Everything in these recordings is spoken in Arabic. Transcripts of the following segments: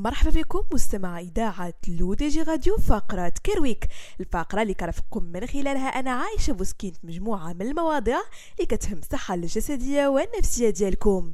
مرحبا بكم مستمعي إذاعة L'ODJ Radio فقرة Care Week الفقرة اللي كنرافقكم من خلالها أنا عايشة بوسكينت مجموعة من المواضيع اللي كتهم الصحة الجسدية والنفسية ديالكم.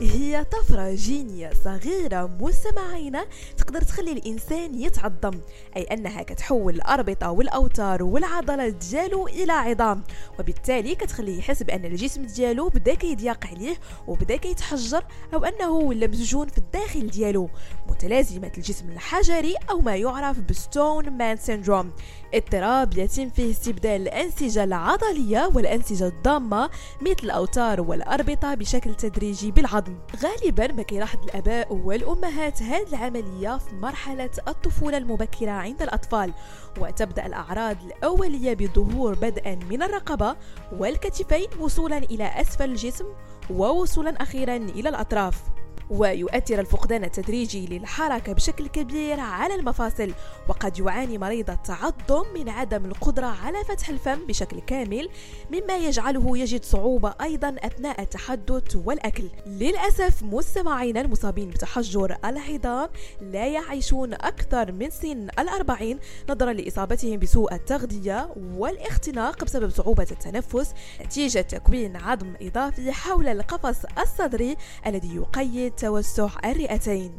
هي طفرة جينية صغيرة مستمعين تقدر تخلي الإنسان يتعظم أي أنها كتحول الأربطة والأوتار والعضلات ديالو إلى عظام. وبالتالي كتخليه يحس بأن الجسم ديالو بدأ كيضيق عليه وبدأ كيتحجر أو أنه ولا مسجون في الداخل ديالو متلازمة الجسم الحجري أو ما يعرف ب Stone Man Syndrome. اضطراب يتم فيه استبدال الأنسجة العضلية والأنسجة الضامة مثل الأوتار والأربطة بشكل تدريجي بالعظم. غالبا ما كيلاحظ الآباء والأمهات هذه العملية في مرحلة الطفولة المبكرة عند الأطفال وتبدأ الأعراض الأولية بظهور بدءا من الرقبة والكتفين وصولا إلى أسفل الجسم ووصولا أخيرا إلى الأطراف. ويؤثر الفقدان التدريجي للحركة بشكل كبير على المفاصل وقد يعاني مريض التعضم من عدم القدرة على فتح الفم بشكل كامل مما يجعله يجد صعوبة أيضا أثناء التحدث والأكل. للأسف مستمعينا المصابين بتحجر العظام لا يعيشون أكثر من سن الأربعين نظرا لإصابتهم بسوء التغذية والاختناق بسبب صعوبة التنفس نتيجة تكوين عظم إضافي حول القفص الصدري الذي يقيد توسع الرئتين.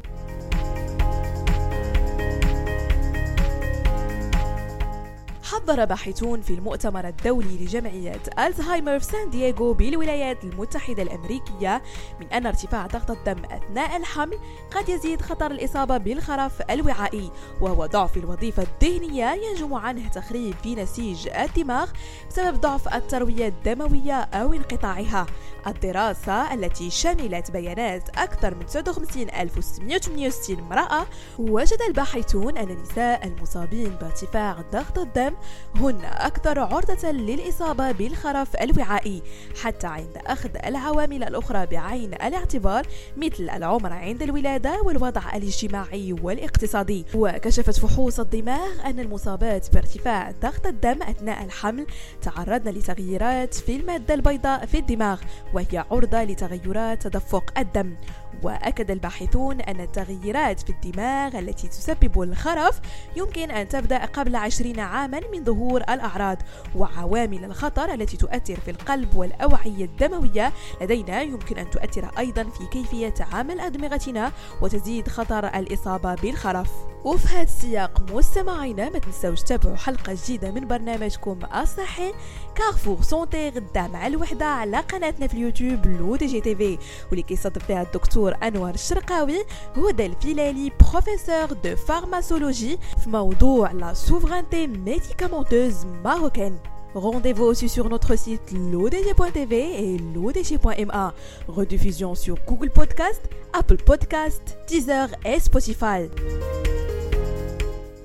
حذر باحثون في المؤتمر الدولي لجمعية ألزهايمر في سان دييغو بالولايات المتحدة الأمريكية من أن ارتفاع ضغط الدم أثناء الحمل قد يزيد خطر الإصابة بالخرف الوعائي وهو ضعف الوظيفة الذهنية ينجم عنه تخريب في نسيج الدماغ بسبب ضعف التروية الدموية أو انقطاعها. الدراسة التي شملت بيانات أكثر من 59668 امرأة وجد الباحثون أن النساء المصابين بارتفاع ضغط الدم هن أكثر عرضة للإصابة بالخرف الوعائي حتى عند أخذ العوامل الأخرى بعين الاعتبار مثل العمر عند الولادة والوضع الاجتماعي والاقتصادي. وكشفت فحوص الدماغ أن المصابات بارتفاع ضغط الدم أثناء الحمل تعرضن لتغييرات في المادة البيضاء في الدماغ وهي عرضة لتغيرات تدفق الدم. وأكد الباحثون أن التغييرات في الدماغ التي تسبب الخرف يمكن أن تبدأ قبل عشرين عاما من ظهور الأعراض وعوامل الخطر التي تؤثر في القلب والأوعية الدموية. لدينا يمكن أن تؤثر أيضا في كيفية عمل أدمغتنا وتزيد خطر الإصابة بالخرف. وفي هذا السياق مستمعينا ما تنسوش تتابعوا حلقة جديدة من برنامجكم الصحي Carrefour Santé غدا مع الوحدة على قناتنا في اليوتيوب L'ODJ TV واللي كيستضف فيها الدكتور أنور الشرقاوي هدى الفلالي professeur de pharmacologie في موضوع la souveraineté médicamenteuse marocaine. Rendez-vous aussi sur notre site lodj.tv et lodj.ma. Rediffusion sur Google Podcast, Apple Podcast, Deezer et Spotify.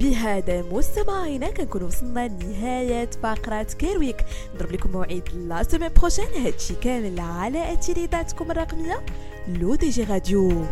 بهذا مستمعينا كنكون وصلنا لنهاية فقرة Care Week نضرب لكم موعد la semaine prochaine. هادشي كامل على إذاعتكم الرقمية L'ODJ Radio.